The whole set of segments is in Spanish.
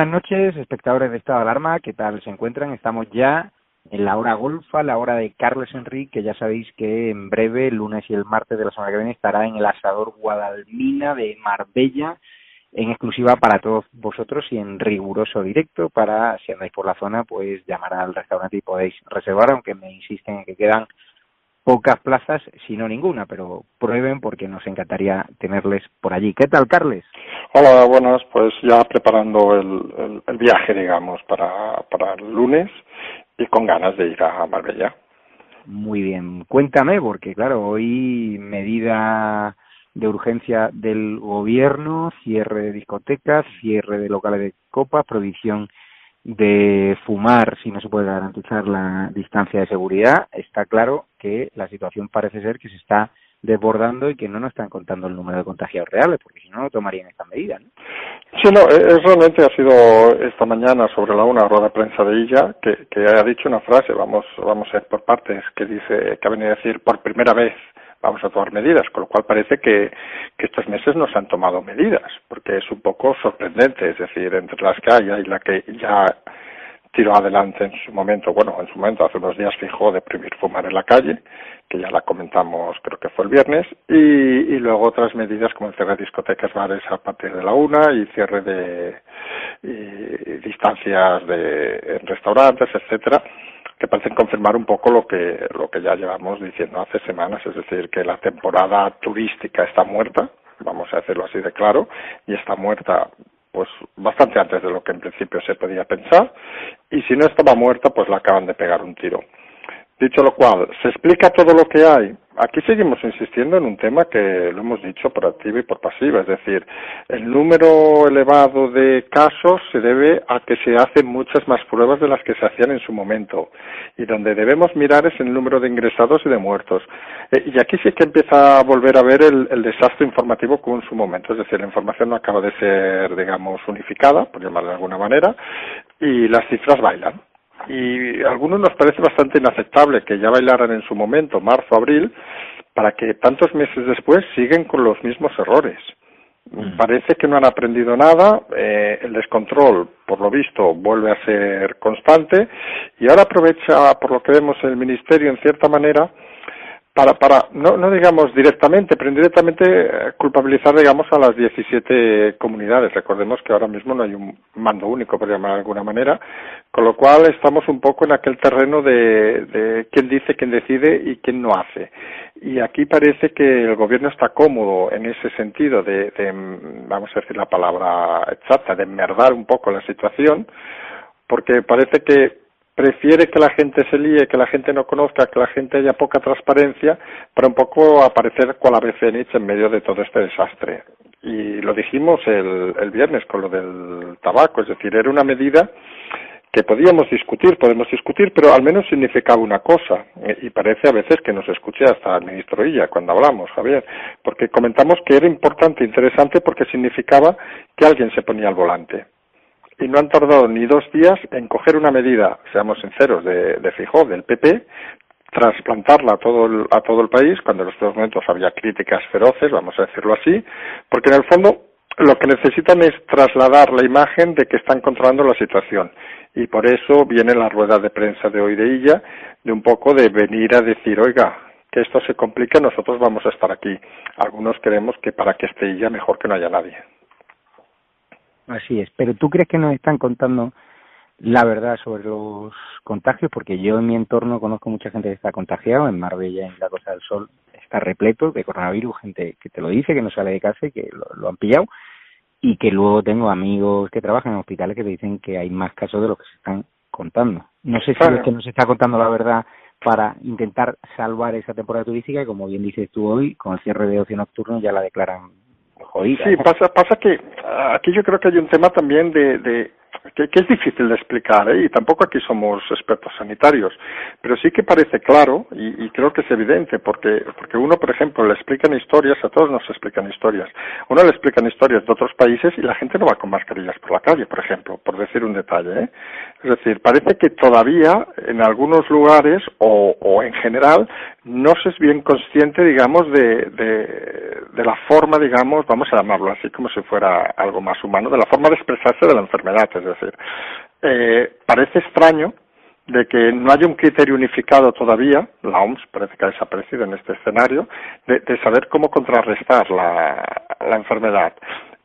Buenas noches, espectadores de Estado de Alarma. ¿Qué tal se encuentran? Estamos ya en la hora golfa, la hora de Carlos Enrique, que ya sabéis que en breve, el lunes y el martes de la semana que viene, estará en el asador Guadalmina de Marbella, en exclusiva para todos vosotros y en riguroso directo para, si andáis por la zona, pues llamar al restaurante y podéis reservar, aunque me insisten en que quedan pocas plazas, si no ninguna, pero prueben porque nos encantaría tenerles por allí. ¿Qué tal, Carles? Hola, buenas, pues ya preparando el, el, viaje, digamos, para, para el lunes y con ganas de ir a Marbella. Muy bien, cuéntame, porque claro, hoy medida de urgencia del gobierno, cierre de discotecas, cierre de locales de copas, prohibición de fumar si no se puede garantizar la distancia de seguridad, está claro que la situación parece ser que se está desbordando y que no nos están contando el número de contagiados reales, porque si no, no tomarían esta medida. ¿no? Sí, no, es, realmente ha sido esta mañana sobre la una rueda de prensa de ella que, que ha dicho una frase, vamos, vamos a ir por partes, que dice, que ha venido a decir por primera vez vamos a tomar medidas, con lo cual parece que, que estos meses no se han tomado medidas, porque es un poco sorprendente, es decir, entre las que hay y la que ya tiró adelante en su momento, bueno, en su momento hace unos días fijó de prohibir fumar en la calle, que ya la comentamos creo que fue el viernes, y, y luego otras medidas como el cierre de discotecas, bares a partir de la una y cierre de distancias de restaurantes, etcétera, que parecen confirmar un poco lo que lo que ya llevamos diciendo hace semanas, es decir, que la temporada turística está muerta, vamos a decirlo así de claro, y está muerta pues bastante antes de lo que en principio se podía pensar y si no estaba muerta pues la acaban de pegar un tiro. Dicho lo cual, se explica todo lo que hay. Aquí seguimos insistiendo en un tema que lo hemos dicho por activa y por pasiva, es decir, el número elevado de casos se debe a que se hacen muchas más pruebas de las que se hacían en su momento y donde debemos mirar es el número de ingresados y de muertos. Eh, y aquí sí que empieza a volver a ver el, el desastre informativo como en su momento, es decir, la información no acaba de ser, digamos, unificada, por llamarlo de alguna manera, y las cifras bailan y a algunos nos parece bastante inaceptable que ya bailaran en su momento, marzo, abril, para que tantos meses después siguen con los mismos errores. Mm. Parece que no han aprendido nada, eh, el descontrol, por lo visto, vuelve a ser constante y ahora aprovecha, por lo que vemos, el Ministerio, en cierta manera, para, para no, no digamos directamente, pero indirectamente eh, culpabilizar, digamos, a las 17 comunidades. Recordemos que ahora mismo no hay un mando único, por llamar de alguna manera, con lo cual estamos un poco en aquel terreno de, quién dice, quién decide y quién no hace. Y aquí parece que el gobierno está cómodo en ese sentido de, de vamos a decir la palabra exacta, de enmerdar un poco la situación, porque parece que prefiere que la gente se líe, que la gente no conozca, que la gente haya poca transparencia, para un poco aparecer con la Fénix en medio de todo este desastre. Y lo dijimos el, el viernes con lo del tabaco, es decir, era una medida que podíamos discutir, podemos discutir, pero al menos significaba una cosa, y parece a veces que nos escuche hasta el ministro Illa cuando hablamos, Javier, porque comentamos que era importante, interesante, porque significaba que alguien se ponía al volante y no han tardado ni dos días en coger una medida, seamos sinceros, de, de Fijó, del PP, trasplantarla a todo el, a todo el país, cuando en estos momentos había críticas feroces, vamos a decirlo así, porque en el fondo lo que necesitan es trasladar la imagen de que están controlando la situación. Y por eso viene la rueda de prensa de hoy de ella, de un poco de venir a decir, oiga, que esto se complique, nosotros vamos a estar aquí. Algunos creemos que para que esté ella mejor que no haya nadie. Así es, pero ¿tú crees que nos están contando la verdad sobre los contagios? Porque yo en mi entorno conozco mucha gente que está contagiada, en Marbella, en la Costa del Sol, está repleto de coronavirus, gente que te lo dice, que no sale de casa y que lo, han pillado, y que luego tengo amigos que trabajan en hospitales que te dicen que hay más casos de lo que se están contando. No sé si es que nos está contando la verdad para intentar salvar esa temporada turística, y como bien dices tú hoy, con el cierre de ocio nocturno ya la declaran Sí, pasa, pasa que aquí yo creo que hay un tema también de, de que, que, es difícil de explicar, ¿eh? y tampoco aquí somos expertos sanitarios, pero sí que parece claro, y, y, creo que es evidente, porque, porque uno, por ejemplo, le explican historias, a todos nos explican historias, uno le explican historias de otros países y la gente no va con mascarillas por la calle, por ejemplo, por decir un detalle, ¿eh? Es decir, parece que todavía en algunos lugares o, o en general no se es bien consciente, digamos, de, de, de, la forma, digamos, vamos a llamarlo así como si fuera algo más humano, de la forma de expresarse de la enfermedad. Es decir, eh, parece extraño de que no haya un criterio unificado todavía, la OMS parece que ha desaparecido en este escenario, de, saber cómo contrarrestar la, enfermedad.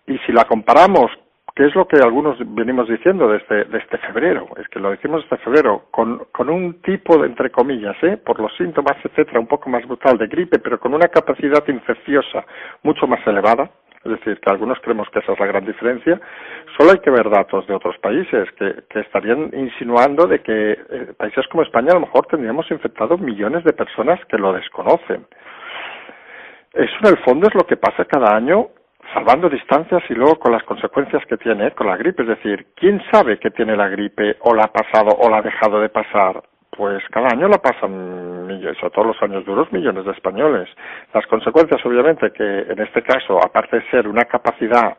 Y si la comparamos que es lo que algunos venimos diciendo desde, desde febrero, es que lo decimos desde febrero, con, con un tipo, de, entre comillas, ¿eh? por los síntomas, etcétera, un poco más brutal de gripe, pero con una capacidad infecciosa mucho más elevada, es decir, que algunos creemos que esa es la gran diferencia, solo hay que ver datos de otros países que, estarían insinuando de que eh, países como España a lo mejor tendríamos infectados millones de personas que lo desconocen. Eso en el fondo es lo que pasa cada año salvando distancias y luego con las consecuencias que tiene con la gripe. Es decir, ¿quién sabe que tiene la gripe o la ha pasado o la ha dejado de pasar? Pues cada año la pasan millones, o todos los años duros, millones de españoles. Las consecuencias, obviamente, que en este caso, aparte de ser una capacidad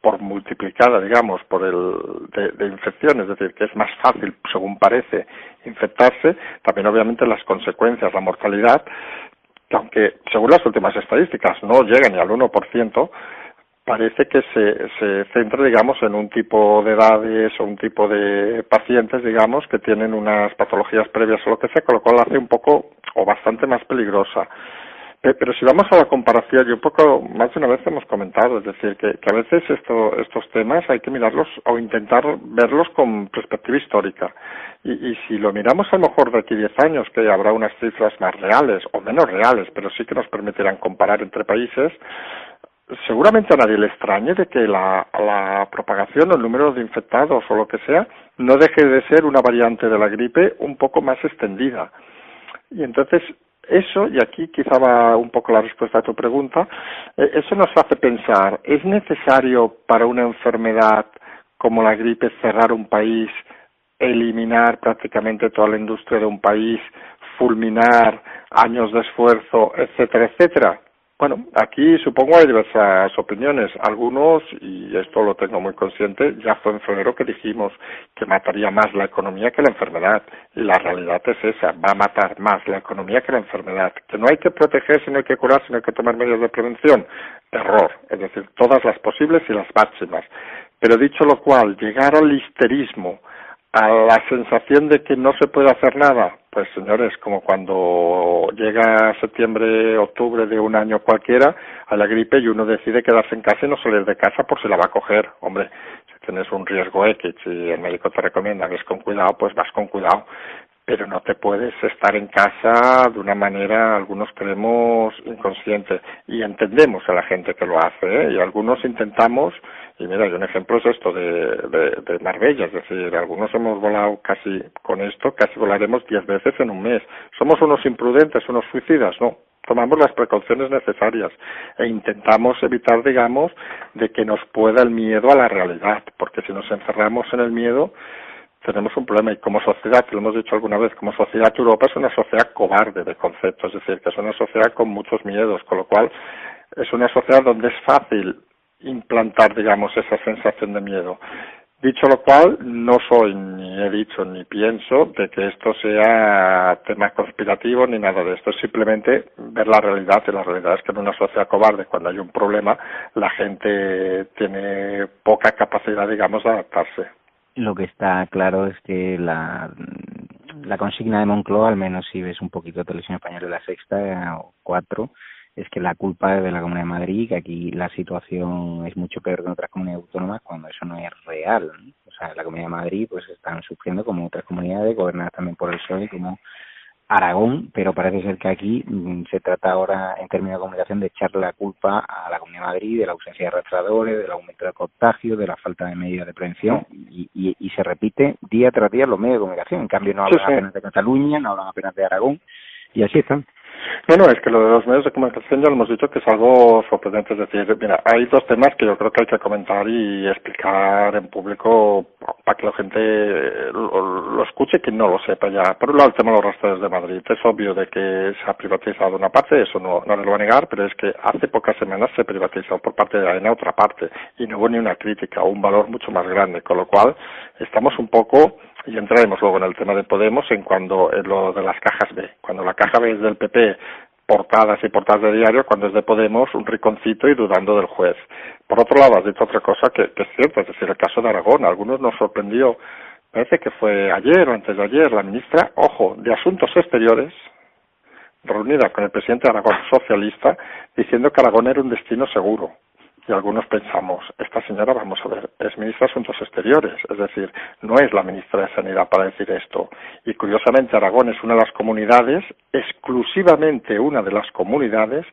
por multiplicada, digamos, por el de, de infección, es decir, que es más fácil, según parece, infectarse, también obviamente las consecuencias, la mortalidad, que aunque según las últimas estadísticas no llega ni al 1%, parece que se, se centra, digamos, en un tipo de edades o un tipo de pacientes, digamos, que tienen unas patologías previas o lo que sea, con lo cual la hace un poco o bastante más peligrosa. Pero si vamos a la comparación, yo un poco, más de una vez hemos comentado, es decir, que, que a veces esto, estos temas hay que mirarlos o intentar verlos con perspectiva histórica. Y, y si lo miramos a lo mejor de aquí 10 años, que habrá unas cifras más reales o menos reales, pero sí que nos permitirán comparar entre países, seguramente a nadie le extrañe de que la, la propagación o el número de infectados o lo que sea no deje de ser una variante de la gripe un poco más extendida. Y entonces eso, y aquí quizá va un poco la respuesta a tu pregunta, eh, eso nos hace pensar, ¿es necesario para una enfermedad como la gripe cerrar un país, eliminar prácticamente toda la industria de un país, fulminar años de esfuerzo, etcétera, etcétera? Bueno, aquí supongo hay diversas opiniones. Algunos, y esto lo tengo muy consciente, ya fue en febrero que dijimos que mataría más la economía que la enfermedad. Y la realidad es esa, va a matar más la economía que la enfermedad. Que no hay que protegerse, no hay que curarse, no hay que tomar medidas de prevención. Error. Es decir, todas las posibles y las máximas. Pero dicho lo cual, llegar al histerismo, a la sensación de que no se puede hacer nada, pues señores, como cuando llega septiembre, octubre de un año cualquiera a la gripe y uno decide quedarse en casa y no salir de casa por si la va a coger. Hombre, si tienes un riesgo X y el médico te recomienda que es con cuidado, pues vas con cuidado. Pero no te puedes estar en casa de una manera, algunos creemos, inconsciente. Y entendemos a la gente que lo hace, ¿eh? Y algunos intentamos y mira, y un ejemplo es esto de, de, de Marbella, es decir, algunos hemos volado casi con esto, casi volaremos diez veces en un mes. ¿Somos unos imprudentes, unos suicidas? No, tomamos las precauciones necesarias e intentamos evitar, digamos, de que nos pueda el miedo a la realidad, porque si nos encerramos en el miedo, tenemos un problema y como sociedad, que lo hemos dicho alguna vez, como sociedad Europa es una sociedad cobarde de conceptos, es decir, que es una sociedad con muchos miedos, con lo cual es una sociedad donde es fácil implantar, digamos, esa sensación de miedo. Dicho lo cual, no soy ni he dicho ni pienso de que esto sea tema conspirativo ni nada de esto. Es simplemente ver la realidad y la realidad es que en una sociedad cobarde, cuando hay un problema, la gente tiene poca capacidad, digamos, de adaptarse. Lo que está claro es que la, consigna de Moncloa, al menos si ves un poquito de televisión española de la sexta o cuatro, es que la culpa es de la Comunidad de Madrid, que aquí la situación es mucho peor que en otras comunidades autónomas cuando eso no es real. O sea, la Comunidad de Madrid pues están sufriendo como otras comunidades gobernadas también por el PSOE como Aragón, pero parece ser que aquí mm, se trata ahora en términos de comunicación de echarle la culpa a la Comunidad de Madrid de la ausencia de arrastradores, del aumento del contagio, de la falta de medidas de prevención y, y, y se repite día tras día los medios de comunicación. En cambio no hablan sí, sí. apenas de Cataluña, no hablan apenas de Aragón y así están. No, no, es que lo de los medios de comunicación ya lo hemos dicho que es algo sorprendente. Es decir, mira, hay dos temas que yo creo que hay que comentar y explicar en público para que la gente lo, escuche que no lo sepa ya. Por un lado, el tema de los rastreos de Madrid. Es obvio de que se ha privatizado una parte, eso no, no le lo voy a negar, pero es que hace pocas semanas se privatizó por parte de AENA otra parte y no hubo ni una crítica o un valor mucho más grande, con lo cual estamos un poco y entraremos luego en el tema de Podemos en cuando en lo de las cajas B. Cuando la caja B es del PP, portadas y portadas de diario, cuando es de Podemos, un riconcito y dudando del juez. Por otro lado, has dicho otra cosa que, es cierto, es decir, el caso de Aragón, a algunos nos sorprendió, parece que fue ayer o antes de ayer, la ministra, ojo, de Asuntos Exteriores, reunida con el presidente de Aragón socialista, diciendo que Aragón era un destino seguro y algunos pensamos, esta señora, vamos a ver, es ministra de Asuntos Exteriores, es decir, no es la ministra de Sanidad para decir esto. Y curiosamente Aragón es una de las comunidades, exclusivamente una de las comunidades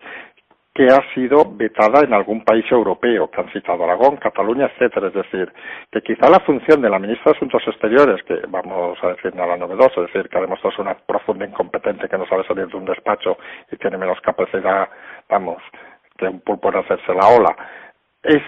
que ha sido vetada en algún país europeo, que han citado Aragón, Cataluña, etcétera. Es decir, que quizá la función de la ministra de Asuntos Exteriores, que vamos a decir nada novedoso, es decir, que ha demostrado ser una profunda incompetente que no sabe salir de un despacho y tiene menos capacidad, vamos, que un pulpo hacerse la ola, es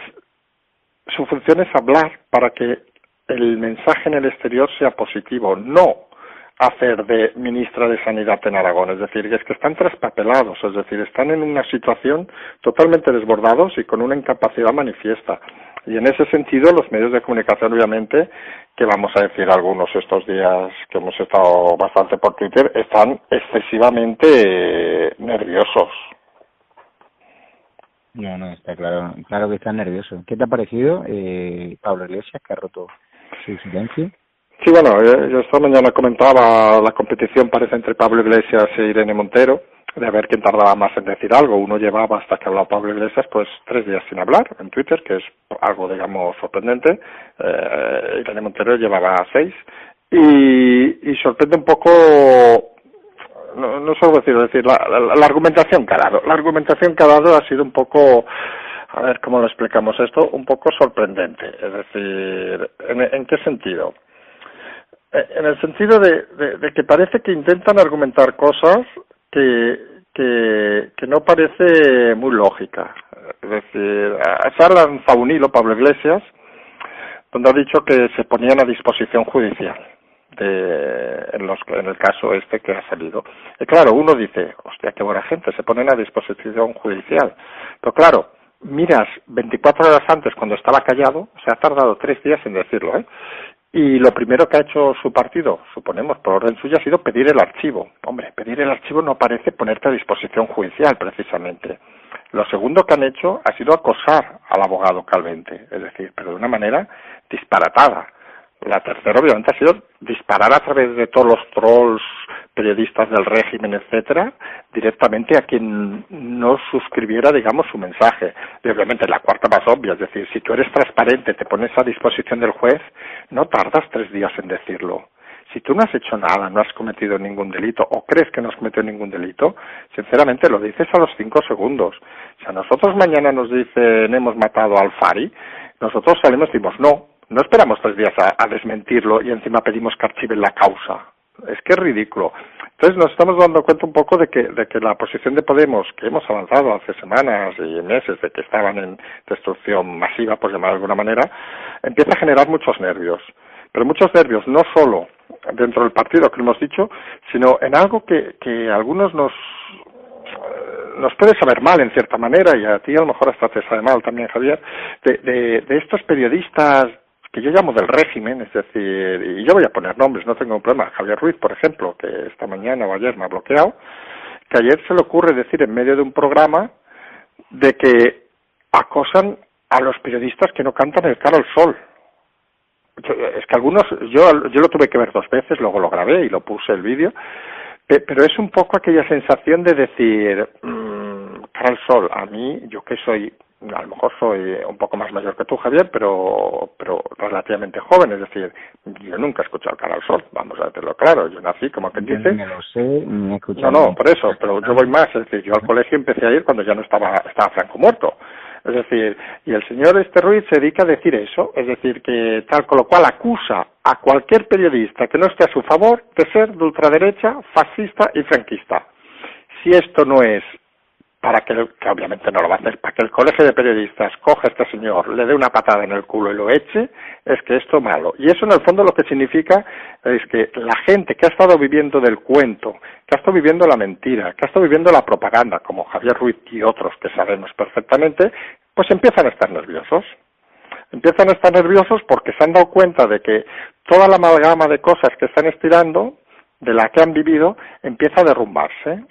su función es hablar para que el mensaje en el exterior sea positivo, no hacer de ministra de Sanidad en Aragón. Es decir, es que están traspapelados, es decir, están en una situación totalmente desbordados y con una incapacidad manifiesta. Y en ese sentido, los medios de comunicación, obviamente, que vamos a decir algunos estos días que hemos estado bastante por Twitter, están excesivamente nerviosos. No, no, está claro, claro que está nervioso. ¿Qué te ha parecido, eh, Pablo Iglesias, que ha roto su silencio? Sí, bueno, yo esta mañana comentaba la competición parece entre Pablo Iglesias e Irene Montero, de ver quién tardaba más en decir algo. Uno llevaba hasta que habló Pablo Iglesias pues tres días sin hablar en Twitter, que es algo digamos sorprendente. Eh, Irene Montero llevaba seis y, y sorprende un poco no, no solo decir, decir la, la, argumentación que ha dado. La argumentación que ha dado ha sido un poco, a ver cómo lo explicamos esto, un poco sorprendente. Es decir, ¿en, qué sentido? Eh, en el sentido de, que parece que intentan argumentar cosas que, que, que no parece muy lógica. Es decir, se ha lanzado un Pablo Iglesias donde ha dicho que se ponían a disposición judicial de, en, los, en el caso este que ha salido. Y claro, uno dice, hostia, qué buena gente, se ponen a disposición judicial. Pero claro, miras 24 horas antes cuando estaba callado, se ha tardado tres días en decirlo, ¿eh? Y lo primero que ha hecho su partido, suponemos por orden suya, ha sido pedir el archivo. Hombre, pedir el archivo no parece ponerte a disposición judicial, precisamente. Lo segundo que han hecho ha sido acosar al abogado Calvente, es decir, pero de una manera disparatada. La tercera, obviamente, ha sido disparar a través de todos los trolls, periodistas del régimen, etcétera, directamente a quien no suscribiera, digamos, su mensaje. Y obviamente la cuarta más obvia, es decir, si tú eres transparente, te pones a disposición del juez, no tardas tres días en decirlo. Si tú no has hecho nada, no has cometido ningún delito o crees que no has cometido ningún delito, sinceramente lo dices a los cinco segundos. Si a nosotros mañana nos dicen hemos matado al Fari, nosotros salimos y decimos no, no esperamos tres días a, desmentirlo y encima pedimos que archiven la causa. Es que es ridículo. Entonces nos estamos dando cuenta un poco de que, de que la posición de Podemos, que hemos avanzado hace semanas y meses de que estaban en destrucción masiva, por llamar de alguna manera, empieza a generar muchos nervios. Pero muchos nervios, no solo dentro del partido, que hemos dicho, sino en algo que, que algunos nos, nos puede saber mal en cierta manera, y a ti a lo mejor hasta te sabe mal también, Javier, de, de estos periodistas que yo llamo del régimen, es decir, y yo voy a poner nombres, no tengo problema, Javier Ruiz, por ejemplo, que esta mañana o ayer me ha bloqueado, que ayer se le ocurre decir en medio de un programa de que acosan a los periodistas que no cantan el caro al sol. es que algunos, yo, yo lo tuve que ver dos veces, luego lo grabé y lo puse el vídeo, pero es un poco aquella sensación de decir, mmm, cara al sol, a mí, yo que soy a lo mejor soy un poco más mayor que tú, Javier, pero, pero relativamente joven, es decir, yo nunca he escuchado Cara al Sol, vamos a decirlo claro, yo nací, como que dice... lo sé, he escuchado... No, no, por eso, pero yo voy más, es decir, yo al colegio empecé a ir cuando ya no estaba, estaba Franco muerto, es decir, y el señor este Ruiz se dedica a decir eso, es decir, que tal, con lo cual acusa a cualquier periodista que no esté a su favor de ser de ultraderecha, fascista y franquista. Si esto no es para que, que, obviamente no lo va a hacer, para que el colegio de periodistas coja a este señor, le dé una patada en el culo y lo eche, es que esto es malo. Y eso en el fondo lo que significa es que la gente que ha estado viviendo del cuento, que ha estado viviendo la mentira, que ha estado viviendo la propaganda, como Javier Ruiz y otros que sabemos perfectamente, pues empiezan a estar nerviosos. Empiezan a estar nerviosos porque se han dado cuenta de que toda la amalgama de cosas que están estirando, de la que han vivido, empieza a derrumbarse.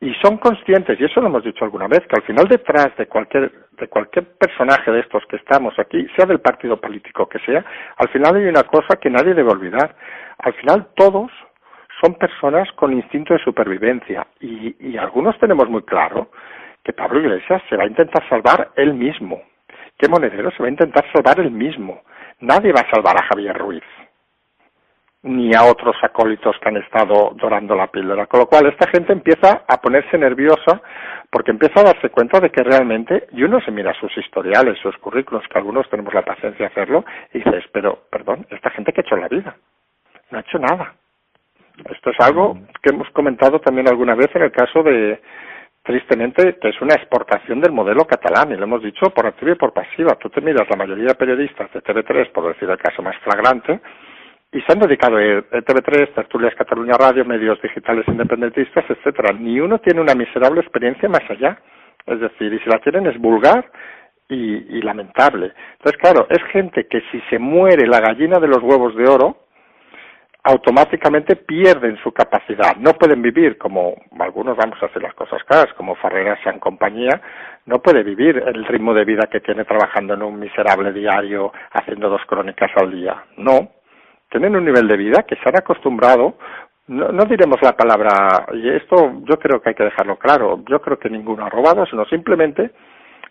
Y son conscientes, y eso lo hemos dicho alguna vez, que al final detrás de cualquier, de cualquier personaje de estos que estamos aquí, sea del partido político que sea, al final hay una cosa que nadie debe olvidar. Al final todos son personas con instinto de supervivencia y, y algunos tenemos muy claro que Pablo Iglesias se va a intentar salvar él mismo, que Monedero se va a intentar salvar él mismo. Nadie va a salvar a Javier Ruiz ni a otros acólitos que han estado dorando la píldora. Con lo cual, esta gente empieza a ponerse nerviosa porque empieza a darse cuenta de que realmente, y uno se mira sus historiales, sus currículos, que algunos tenemos la paciencia de hacerlo, y dices, pero, perdón, esta gente que ha hecho la vida, no ha hecho nada. Esto es algo que hemos comentado también alguna vez en el caso de, tristemente, que es una exportación del modelo catalán, y lo hemos dicho por activa y por pasiva. Tú te miras la mayoría de periodistas de TV3, por decir el caso más flagrante, y se han dedicado a TV3, Tertulias Cataluña Radio, medios digitales independentistas, etcétera. Ni uno tiene una miserable experiencia más allá. Es decir, y si la tienen es vulgar y, y lamentable. Entonces, claro, es gente que si se muere la gallina de los huevos de oro, automáticamente pierden su capacidad. No pueden vivir como algunos vamos a hacer las cosas claras, como Ferreras en compañía, no puede vivir el ritmo de vida que tiene trabajando en un miserable diario haciendo dos crónicas al día. No, tienen un nivel de vida que se han acostumbrado, no, no, diremos la palabra, y esto yo creo que hay que dejarlo claro, yo creo que ninguno ha robado, sino simplemente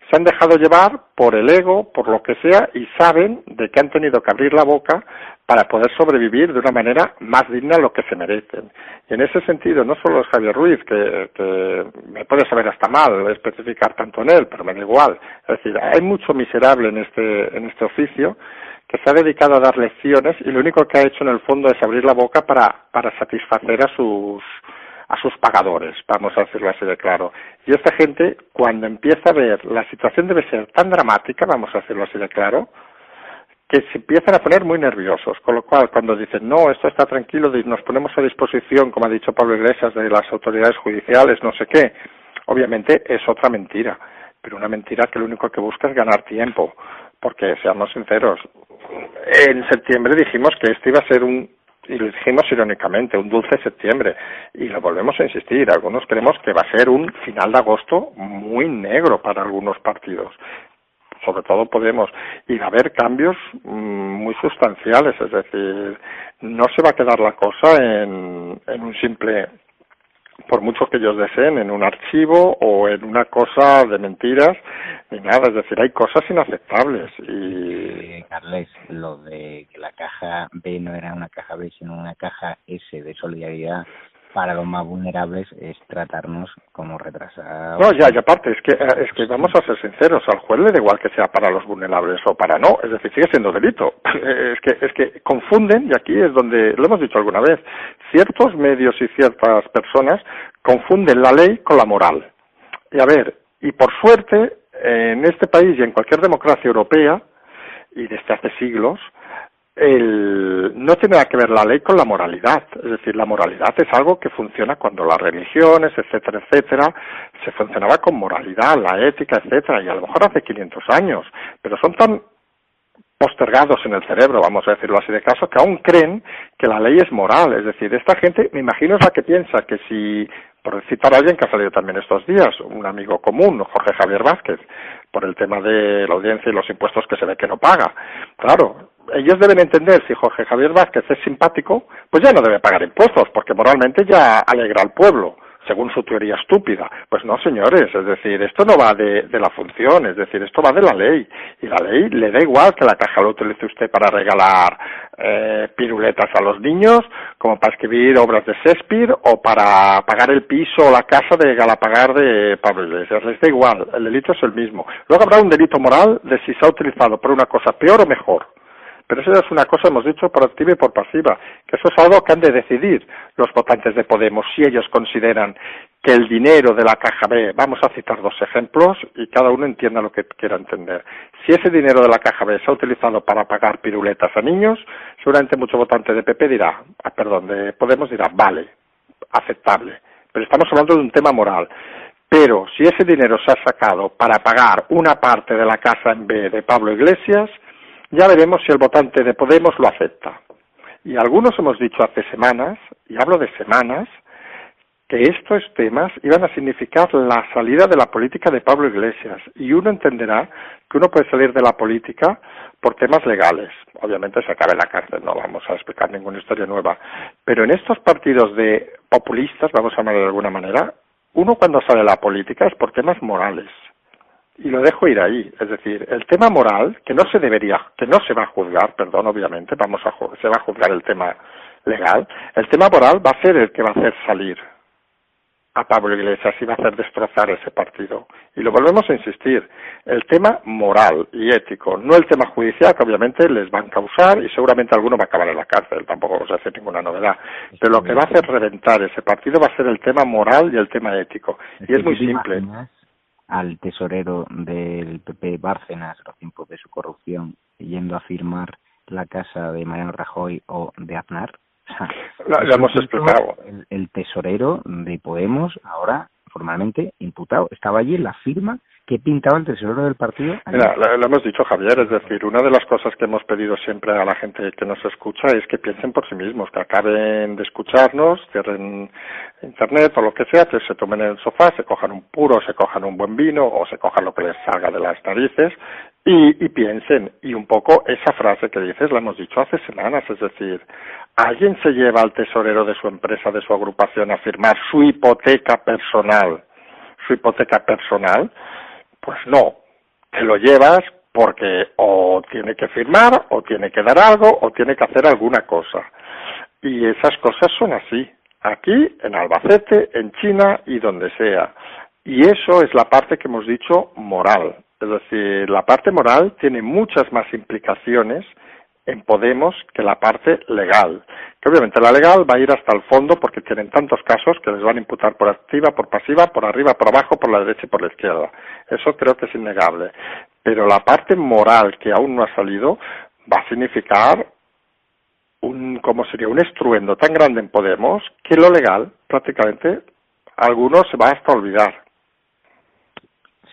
se han dejado llevar por el ego, por lo que sea, y saben de que han tenido que abrir la boca para poder sobrevivir de una manera más digna a lo que se merecen. Y en ese sentido, no solo es Javier Ruiz, que, que me puede saber hasta mal especificar tanto en él, pero me da igual. Es decir, hay mucho miserable en este, en este oficio, que se ha dedicado a dar lecciones y lo único que ha hecho en el fondo es abrir la boca para, para satisfacer a sus, a sus pagadores, vamos a decirlo así de claro. Y esta gente, cuando empieza a ver la situación debe ser tan dramática, vamos a decirlo así de claro, que se empiezan a poner muy nerviosos, con lo cual cuando dicen no, esto está tranquilo, nos ponemos a disposición, como ha dicho Pablo Iglesias, de las autoridades judiciales, no sé qué, obviamente es otra mentira, pero una mentira que lo único que busca es ganar tiempo, porque seamos sinceros, en septiembre dijimos que este iba a ser un, y lo dijimos irónicamente, un dulce septiembre, y lo volvemos a insistir, algunos creemos que va a ser un final de agosto muy negro para algunos partidos, sobre todo Podemos, y va a haber cambios mm, muy sustanciales, es decir, no se va a quedar la cosa en, en un simple por mucho que ellos deseen, en un archivo o en una cosa de mentiras, ni nada. Es decir, hay cosas inaceptables. Y... Carles, lo de que la caja B no era una caja B, sino una caja S de solidaridad, para los más vulnerables es tratarnos como retrasados. No, ya, y aparte, es que, eh, es que vamos a ser sinceros, al juez le da igual que sea para los vulnerables o para no, es decir, sigue siendo delito. Es que, es que confunden, y aquí es donde, lo hemos dicho alguna vez, ciertos medios y ciertas personas confunden la ley con la moral. Y a ver, y por suerte, en este país y en cualquier democracia europea, y desde hace siglos, el, no tiene nada que ver la ley con la moralidad. Es decir, la moralidad es algo que funciona cuando las religiones, etcétera, etcétera, se funcionaba con moralidad, la ética, etcétera, y a lo mejor hace 500 años, pero son tan postergados en el cerebro, vamos a decirlo así de caso, que aún creen que la ley es moral. Es decir, esta gente, me imagino, es la que piensa que si, por citar a alguien que ha salido también estos días, un amigo común, Jorge Javier Vázquez, por el tema de la audiencia y los impuestos que se ve que no paga. Claro, ellos deben entender si Jorge Javier Vázquez es simpático, pues ya no debe pagar impuestos, porque moralmente ya alegra al pueblo según su teoría estúpida. Pues no, señores, es decir, esto no va de, de, la función, es decir, esto va de la ley. Y la ley le da igual que la caja lo utilice usted para regalar eh, piruletas a los niños, como para escribir obras de Shakespeare o para pagar el piso o la casa de Galapagar de Pablo Iglesias. Les da igual, el delito es el mismo. Luego habrá un delito moral de si se ha utilizado por una cosa peor o mejor. Pero eso es una cosa, hemos dicho, por activa y por pasiva, que eso es algo que han de decidir los votantes de Podemos, si ellos consideran que el dinero de la caja B, vamos a citar dos ejemplos y cada uno entienda lo que quiera entender. Si ese dinero de la caja B se ha utilizado para pagar piruletas a niños, seguramente mucho votante de PP dirá, ah, perdón, de Podemos dirá, vale, aceptable. Pero estamos hablando de un tema moral. Pero si ese dinero se ha sacado para pagar una parte de la casa en B de Pablo Iglesias, ya veremos si el votante de Podemos lo acepta. Y algunos hemos dicho hace semanas, y hablo de semanas, que estos temas iban a significar la salida de la política de Pablo Iglesias. Y uno entenderá que uno puede salir de la política por temas legales. Obviamente se acaba en la cárcel, no vamos a explicar ninguna historia nueva. Pero en estos partidos de populistas, vamos a llamar de alguna manera, uno cuando sale de la política es por temas morales. Y lo dejo ir ahí. Es decir, el tema moral, que no se debería, que no se va a juzgar, perdón, obviamente, vamos a, se va a juzgar el tema legal, el tema moral va a ser el que va a hacer salir a Pablo Iglesias y va a hacer destrozar ese partido. Y lo volvemos a insistir, el tema moral y ético, no el tema judicial, que obviamente les van a causar y seguramente alguno va a acabar en la cárcel, tampoco vamos a hacer ninguna novedad. Pero lo que va a hacer reventar ese partido va a ser el tema moral y el tema ético. Y es muy simple. Al tesorero del PP Bárcenas, los tiempos de su corrupción, yendo a firmar la casa de Mariano Rajoy o de Aznar, lo, hemos explicado. El, tesorero de Podemos, ahora formalmente imputado, estaba allí en la firma que pintaba el tesorero del partido. lo, hemos dicho, Javier, es decir, una de las cosas que hemos pedido siempre a la gente que nos escucha es que piensen por sí mismos, que acaben de escucharnos, cierren internet o lo que sea, que se tomen en el sofá, se cojan un puro, se cojan un buen vino o se cojan lo que les salga de las narices y, y piensen. Y un poco esa frase que dices la hemos dicho hace semanas, es decir, ¿Alguien se lleva al tesorero de su empresa, de su agrupación, a firmar su hipoteca personal? ¿Su hipoteca personal? Pues no. Te lo llevas porque o tiene que firmar, o tiene que dar algo, o tiene que hacer alguna cosa. Y esas cosas son así. Aquí, en Albacete, en China y donde sea. Y eso es la parte que hemos dicho moral. Es decir, la parte moral tiene muchas más implicaciones en Podemos que la parte legal. Que obviamente la legal va a ir hasta el fondo porque tienen tantos casos que les van a imputar por activa, por pasiva, por arriba, por abajo, por la derecha y por la izquierda. Eso creo que es innegable. Pero la parte moral que aún no ha salido va a significar un, como sería, un estruendo tan grande en Podemos que lo legal prácticamente algunos se va hasta olvidar.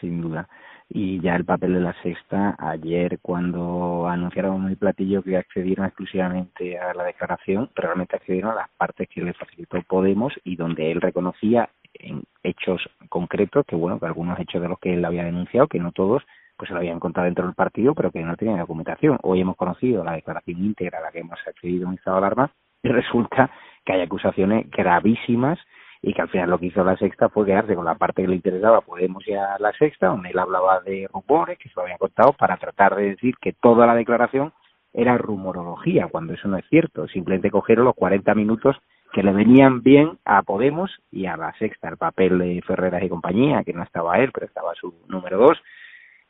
Sin duda y ya el papel de la sexta ayer cuando anunciaron el platillo que accedieron exclusivamente a la declaración realmente accedieron a las partes que le facilitó Podemos y donde él reconocía en hechos concretos que bueno que algunos hechos de los que él había denunciado que no todos pues se lo habían encontrado dentro del partido pero que no tenían documentación. Hoy hemos conocido la declaración íntegra a la que hemos accedido en estado de alarma y resulta que hay acusaciones gravísimas y que al final lo que hizo la sexta fue quedarse con la parte que le interesaba Podemos ya la sexta, donde él hablaba de rumores que se lo habían contado para tratar de decir que toda la declaración era rumorología, cuando eso no es cierto. Simplemente cogieron los 40 minutos que le venían bien a Podemos y a la sexta, el papel de Ferreras y compañía, que no estaba él, pero estaba su número dos,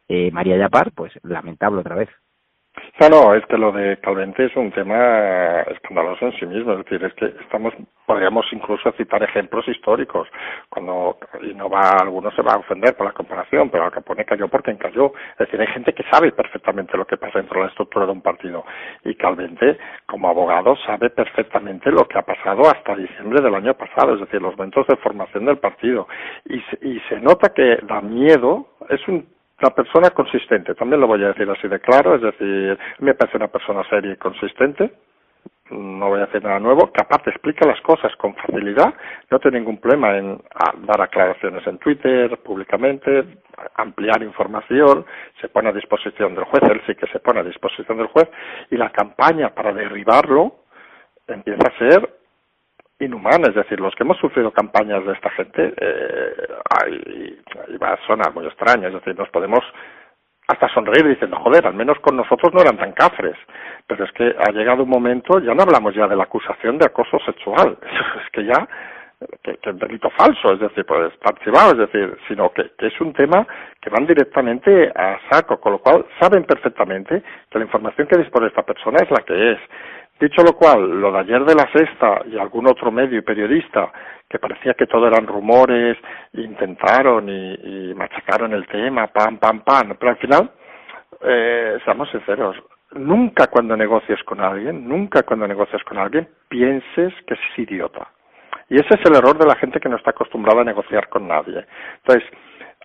eh, María Yapar, pues lamentable otra vez. No, no, es que lo de Calvente es un tema escandaloso en sí mismo. Es decir, es que estamos, podríamos incluso citar ejemplos históricos. Cuando, y no va, alguno se va a ofender por la comparación, pero Al Capone cayó porque encalló. Es decir, hay gente que sabe perfectamente lo que pasa dentro de la estructura de un partido. Y Calvente, como abogado, sabe perfectamente lo que ha pasado hasta diciembre del año pasado. Es decir, los momentos de formación del partido. Y, y se nota que da miedo, es un la persona consistente, también lo voy a decir así de claro, es decir, me parece una persona seria y consistente, no voy a decir nada nuevo, que aparte explica las cosas con facilidad, no tiene ningún problema en dar aclaraciones en Twitter, públicamente, ampliar información, se pone a disposición del juez, él sí que se pone a disposición del juez, y la campaña para derribarlo empieza a ser inhumana, es decir, los que hemos sufrido campañas de esta gente, eh, hay, va a sonar muy extraño, es decir, nos podemos hasta sonreír diciendo, joder, al menos con nosotros no eran tan cafres, pero es que ha llegado un momento, ya no hablamos ya de la acusación de acoso sexual, es que ya que, que es delito falso, es decir, pues está archivado, es decir, sino que, que, es un tema que van directamente a saco, con lo cual saben perfectamente que la información que dispone esta persona es la que es. Dicho lo cual, lo de ayer de la sexta y algún otro medio y periodista que parecía que todo eran rumores, intentaron y, machacaron el tema, pam, pam, pam, pero al final, eh, seamos sinceros, nunca cuando negocies con alguien, nunca cuando negocias con alguien, pienses que es idiota. Y ese es el error de la gente que no está acostumbrada a negociar con nadie. Entonces,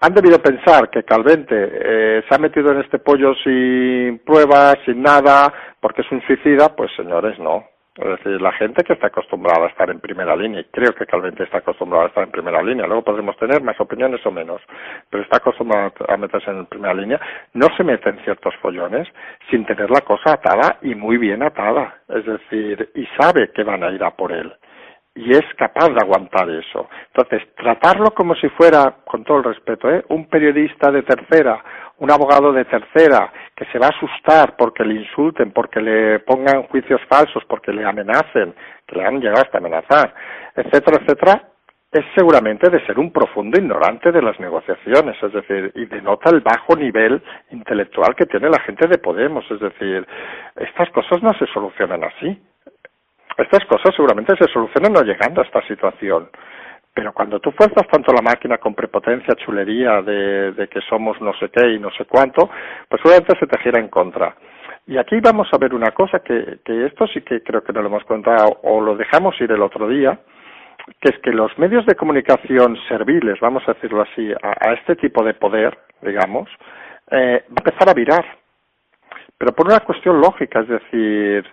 han debido pensar que Calvente eh, se ha metido en este pollo sin pruebas, sin nada, porque es un suicida, pues señores, no. Es decir, la gente que está acostumbrada a estar en primera línea, y creo que Calvente está acostumbrado a estar en primera línea, luego podremos tener más opiniones o menos, pero está acostumbrado a meterse en primera línea, no se mete en ciertos follones sin tener la cosa atada y muy bien atada. Es decir, y sabe que van a ir a por él y es capaz de aguantar eso. Entonces, tratarlo como si fuera, con todo el respeto, ¿eh? un periodista de tercera, un abogado de tercera, que se va a asustar porque le insulten, porque le pongan juicios falsos, porque le amenacen, que le han llegado hasta amenazar, etcétera, etcétera, es seguramente de ser un profundo ignorante de las negociaciones, es decir, y denota el bajo nivel intelectual que tiene la gente de Podemos, es decir, estas cosas no se solucionan así. Estas cosas seguramente se solucionan no llegando a esta situación. Pero cuando tú fuerzas tanto la máquina con prepotencia, chulería de, que somos no sé qué y no sé cuánto, pues seguramente se te gira en contra. Y aquí vamos a ver una cosa que, que esto sí que creo que no lo hemos contado o lo dejamos ir el otro día, que es que los medios de comunicación serviles, vamos a decirlo así, a, este tipo de poder, digamos, eh, va a empezar a virar. Pero por una cuestión lógica, es decir,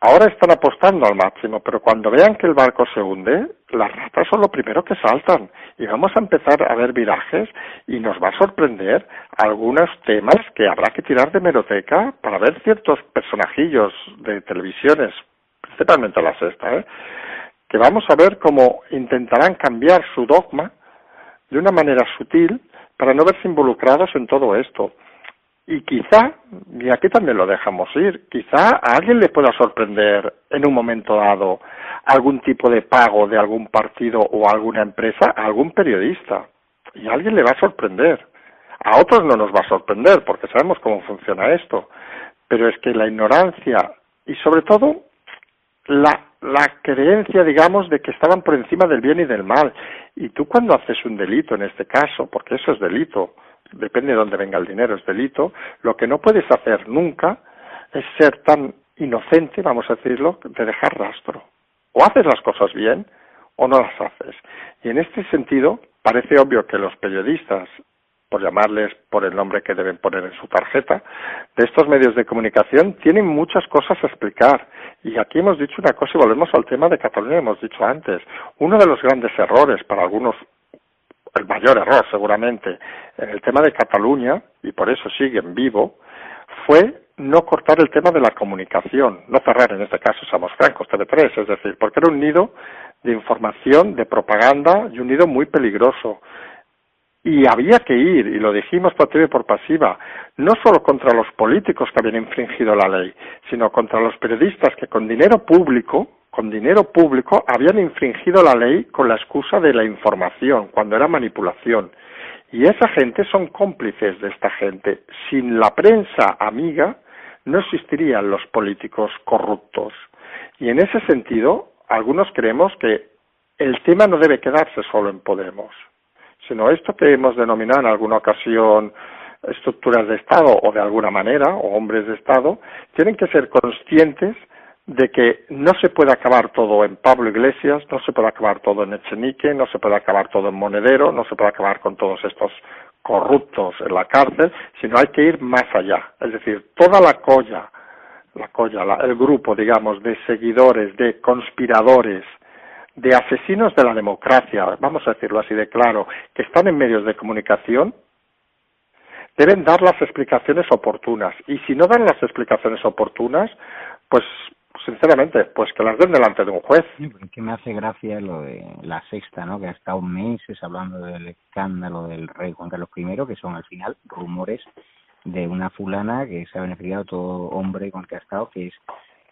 Ahora están apostando al máximo, pero cuando vean que el barco se hunde, las ratas son lo primero que saltan y vamos a empezar a ver virajes y nos va a sorprender algunos temas que habrá que tirar de meroteca para ver ciertos personajillos de televisiones, principalmente la sexta, ¿eh? que vamos a ver cómo intentarán cambiar su dogma de una manera sutil para no verse involucrados en todo esto. Y quizá, y aquí también lo dejamos ir, quizá a alguien le pueda sorprender en un momento dado algún tipo de pago de algún partido o alguna empresa a algún periodista. Y a alguien le va a sorprender. A otros no nos va a sorprender porque sabemos cómo funciona esto. Pero es que la ignorancia y sobre todo la, la creencia, digamos, de que estaban por encima del bien y del mal. Y tú cuando haces un delito en este caso, porque eso es delito, depende de dónde venga el dinero, es delito, lo que no puedes hacer nunca es ser tan inocente, vamos a decirlo, de dejar rastro. O haces las cosas bien o no las haces. Y en este sentido, parece obvio que los periodistas, por llamarles por el nombre que deben poner en su tarjeta, de estos medios de comunicación tienen muchas cosas a explicar. Y aquí hemos dicho una cosa y volvemos al tema de Cataluña, hemos dicho antes. Uno de los grandes errores para algunos el mayor error seguramente en el tema de Cataluña, y por eso sigue en vivo, fue no cortar el tema de la comunicación, no cerrar en este caso, somos francos, TV3, es decir, porque era un nido de información, de propaganda y un nido muy peligroso. Y había que ir, y lo dijimos por y por pasiva, no solo contra los políticos que habían infringido la ley, sino contra los periodistas que con dinero público con dinero público habían infringido la ley con la excusa de la información, cuando era manipulación. Y esa gente son cómplices de esta gente. Sin la prensa amiga no existirían los políticos corruptos. Y en ese sentido, algunos creemos que el tema no debe quedarse solo en Podemos, sino esto que hemos denominado en alguna ocasión estructuras de Estado o de alguna manera, o hombres de Estado, tienen que ser conscientes de que no se puede acabar todo en Pablo Iglesias, no se puede acabar todo en Echenique, no se puede acabar todo en Monedero, no se puede acabar con todos estos corruptos en la cárcel, sino hay que ir más allá. Es decir, toda la colla, la colla, el grupo, digamos, de seguidores, de conspiradores, de asesinos de la democracia, vamos a decirlo así de claro, que están en medios de comunicación, deben dar las explicaciones oportunas. Y si no dan las explicaciones oportunas, pues sinceramente, pues que las den delante de un juez. Sí, porque me hace gracia lo de la sexta, ¿no? Que ha estado meses hablando del escándalo del rey Juan Carlos I, que son al final rumores de una fulana que se ha beneficiado todo hombre con el que ha estado, que es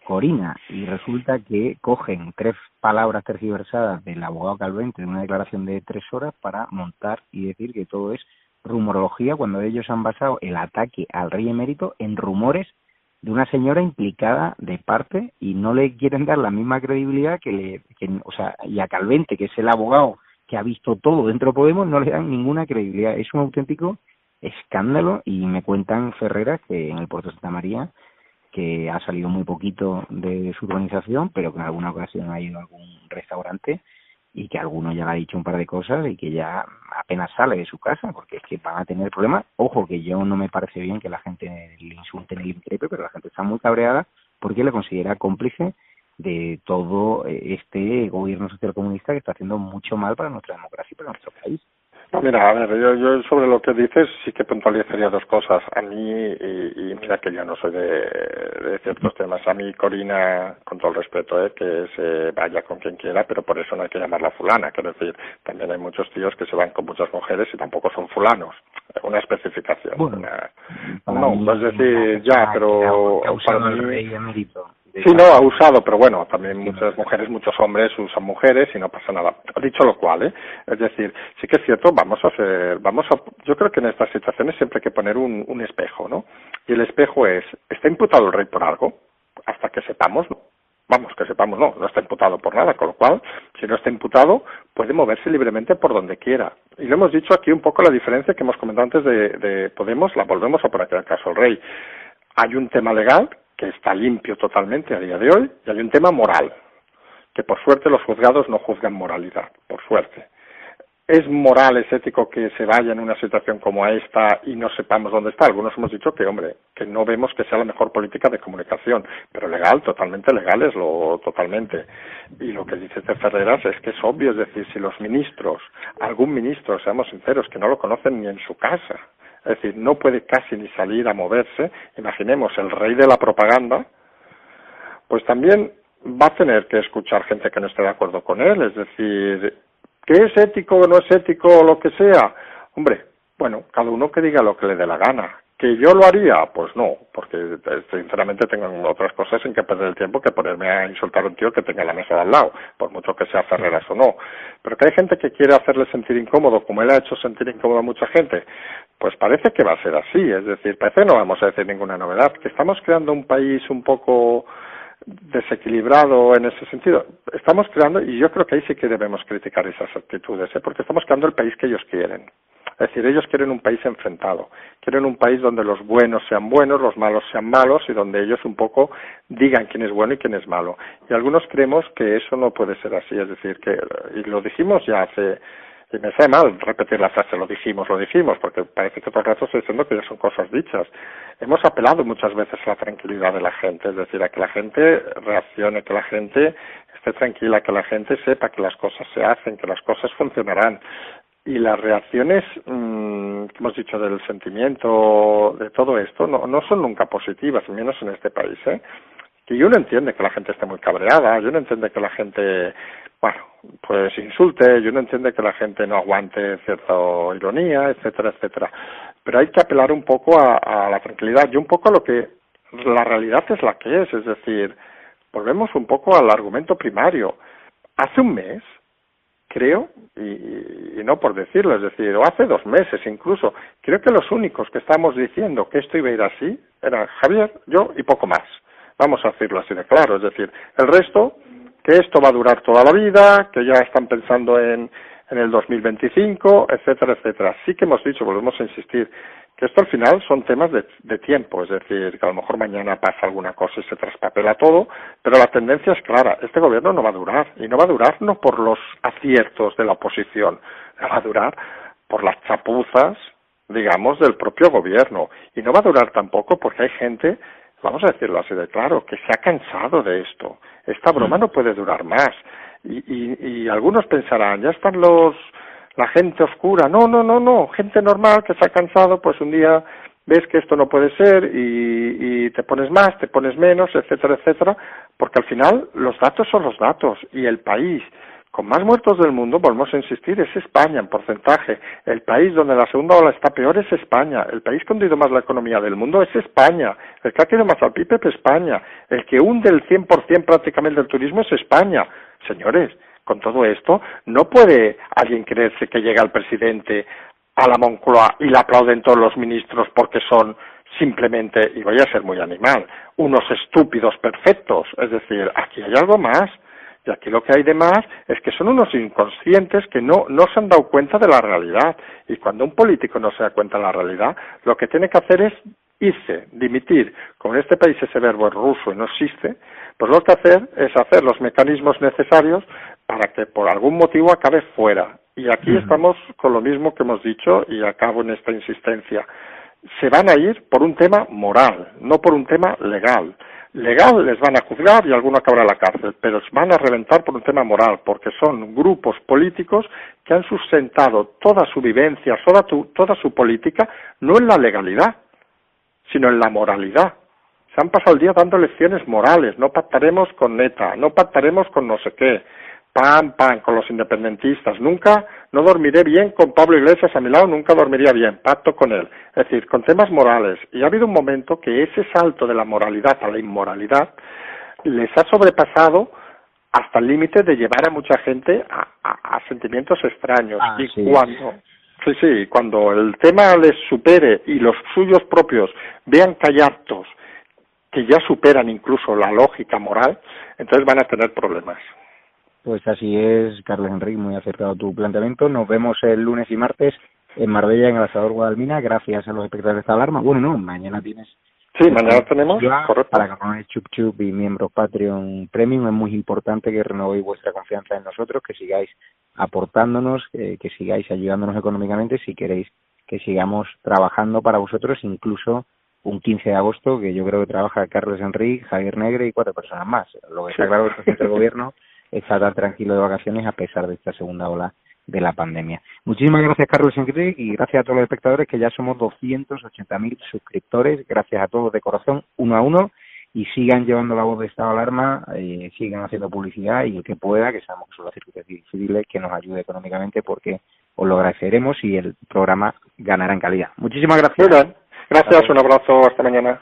Corina. Y resulta que cogen tres palabras tergiversadas del abogado Calvente de una declaración de tres horas para montar y decir que todo es rumorología cuando ellos han basado el ataque al rey emérito en rumores de una señora implicada de parte y no le quieren dar la misma credibilidad que le, que, o sea, y a Calvente, que es el abogado que ha visto todo dentro de Podemos, no le dan ninguna credibilidad. Es un auténtico escándalo y me cuentan Ferreras que en el puerto de Santa María que ha salido muy poquito de su organización, pero que en alguna ocasión ha ido a algún restaurante y que alguno ya le ha dicho un par de cosas y que ya apenas sale de su casa porque es que van a tener problemas. Ojo, que yo no me parece bien que la gente le insulte ni le increpe, pero la gente está muy cabreada porque le considera cómplice de todo eh, este gobierno social comunista que está haciendo mucho mal para nuestra democracia y para nuestro país. Mira, a ver, yo, yo sobre lo que dices sí que puntualizaría dos cosas. A mí, y, mira que yo no soy de, de, ciertos temas, a mí Corina, con todo el respeto, ¿eh? que se vaya con quien quiera, pero por eso no hay que llamarla fulana. Quiero decir, también hay muchos tíos que se van con muchas mujeres y tampoco son fulanos. Una especificación. Bueno, no, es decir, ya, pero para mí... Sí, no, ha usado, pero bueno, también muchas mujeres, muchos hombres usan mujeres y no pasa nada. Dicho lo cual, ¿eh? Es decir, sí que es cierto, vamos a hacer, vamos a, yo creo que en estas situaciones siempre hay que poner un, un espejo, ¿no? Y el espejo es, ¿está imputado el rey por algo? Hasta que sepamos, ¿no? Vamos, que sepamos, no, no está imputado por nada, con lo cual, si no está imputado, puede moverse libremente por donde quiera. Y lo hemos dicho aquí un poco la diferencia que hemos comentado antes de, de Podemos, la volvemos a poner aquí el caso el rey. Hay un tema legal que está limpio totalmente a día de hoy, y hay un tema moral, que por suerte los juzgados no juzgan moralidad, por suerte. ¿Es moral, es ético que se vaya en una situación como esta y no sepamos dónde está? Algunos hemos dicho que, hombre, que no vemos que sea la mejor política de comunicación, pero legal, totalmente legal es lo totalmente. Y lo que dice Ferreras es que es obvio, es decir, si los ministros, algún ministro, seamos sinceros, que no lo conocen ni en su casa, es decir, no puede casi ni salir a moverse, imaginemos el rey de la propaganda, pues también va a tener que escuchar gente que no esté de acuerdo con él, es decir, ¿qué es ético o no es ético o lo que sea? Hombre, bueno, cada uno que diga lo que le dé la gana. ¿Que yo lo haría? Pues no, porque eh, sinceramente tengo otras cosas en que perder el tiempo que ponerme a insultar a un tío que tenga la mesa de al lado, por mucho que sea Ferreras o no. Pero que hay gente que quiere hacerle sentir incómodo, como él ha hecho sentir incómodo a mucha gente, pues parece que va a ser así. Es decir, parece que no vamos a decir ninguna novedad, que estamos creando un país un poco desequilibrado en ese sentido. Estamos creando, y yo creo que ahí sí que debemos criticar esas actitudes, ¿eh? porque estamos creando el país que ellos quieren. Es decir, ellos quieren un país enfrentado, quieren un país donde los buenos sean buenos, los malos sean malos y donde ellos un poco digan quién es bueno y quién es malo. Y algunos creemos que eso no puede ser así, es decir, que, y lo dijimos ya hace, y me sabe mal repetir la frase, lo dijimos, lo dijimos, porque parece que el rato estoy diciendo que ya son cosas dichas. Hemos apelado muchas veces a la tranquilidad de la gente, es decir, a que la gente reaccione, que la gente esté tranquila, que la gente sepa que las cosas se hacen, que las cosas funcionarán y las reacciones mmm, que hemos dicho del sentimiento de todo esto no, no son nunca positivas, menos en este país, ¿eh? Que yo no entiende que la gente esté muy cabreada, yo no entiende que la gente, bueno, pues insulte, yo no entiende que la gente no aguante cierta ironía, etcétera, etcétera. Pero hay que apelar un poco a, a la tranquilidad y un poco a lo que la realidad es la que es, es decir, volvemos un poco al argumento primario. Hace un mes creo, y, no por decirlo, es decir, o hace dos meses incluso, creo que los únicos que estamos diciendo que esto iba a ir así eran Javier, yo y poco más. Vamos a decirlo así de claro, es decir, el resto, que esto va a durar toda la vida, que ya están pensando en, en el 2025, etcétera, etcétera. Sí que hemos dicho, volvemos a insistir, que esto al final son temas de, de, tiempo, es decir, que a lo mejor mañana pasa alguna cosa y se traspapela todo, pero la tendencia es clara, este gobierno no va a durar, y no va a durar no por los aciertos de la oposición, va a durar por las chapuzas, digamos, del propio gobierno, y no va a durar tampoco porque hay gente, vamos a decirlo así de claro, que se ha cansado de esto, esta broma mm. no puede durar más, y, y, y algunos pensarán, ya están los la gente oscura. No, no, no, no. Gente normal que se ha cansado, pues un día ves que esto no puede ser y, te pones más, te pones menos, etcétera, etcétera, porque al final los datos son los datos y el país con más muertos del mundo, volvemos a insistir, es España en porcentaje. El país donde la segunda ola está peor es España. El país que ha hundido más la economía del mundo es España. El que ha quedado más al PIB es España. El que hunde el 100% prácticamente del turismo es España. Señores, con todo esto, no puede alguien creerse que llega el presidente a la Moncloa y le aplauden todos los ministros porque son simplemente, y voy a ser muy animal, unos estúpidos perfectos. Es decir, aquí hay algo más. Y aquí lo que hay de más es que son unos inconscientes que no, no se han dado cuenta de la realidad. Y cuando un político no se da cuenta de la realidad, lo que tiene que hacer es irse, dimitir. Como en este país ese verbo es ruso y no existe, pues lo que hacer es hacer los mecanismos necesarios para que por algún motivo acabe fuera. Y aquí estamos con lo mismo que hemos dicho y acabo en esta insistencia. Se van a ir por un tema moral, no por un tema legal. Legal les van a juzgar y alguno acabará en la cárcel, pero se van a reventar por un tema moral, porque son grupos políticos que han sustentado toda su vivencia, toda, toda su política, no en la legalidad, sino en la moralidad. Se han pasado el día dando lecciones morales, no pactaremos con neta, no pactaremos con no sé qué, pam, pam, con los independentistas. Nunca, no dormiré bien con Pablo Iglesias a mi lado, nunca dormiría bien, pacto con él. Es decir, con temas morales. Y ha habido un momento que ese salto de la moralidad a la inmoralidad les ha sobrepasado hasta el límite de llevar a mucha gente a, sentimientos extraños. Ah, y cuando, sí, sí, cuando el tema les supere y los suyos propios vean que hay actos que ya superan incluso la lógica moral, entonces van a tener problemas. Pues así es, Carlos Enrique, muy acertado tu planteamiento. Nos vemos el lunes y martes en Marbella, en el Asador Guadalmina, gracias a los espectadores de esta alarma. Bueno, no, mañana tienes. Sí, mañana tenemos, correcto. Para cabrones Chup Chup y miembros Patreon Premium es muy importante que renovéis vuestra confianza en nosotros, que sigáis aportándonos, que, que sigáis ayudándonos económicamente si queréis que sigamos trabajando para vosotros, incluso un 15 de agosto, que yo creo que trabaja Carlos Enrique, Javier Negre y cuatro personas más. Lo que está claro es que el gobierno está tan tranquilo de vacaciones a pesar de esta segunda ola de la pandemia. Muchísimas gracias, Carlos Enrique, y gracias a todos los espectadores, que ya somos 280.000 suscriptores. Gracias a todos de corazón, uno a uno, y sigan llevando la voz de estado de alarma, eh, sigan haciendo publicidad y el que pueda, que sabemos que son las circunstancias difíciles, que nos ayude económicamente porque os lo agradeceremos y el programa ganará en calidad. Muchísimas gracias. Gracias, un abrazo, hasta mañana.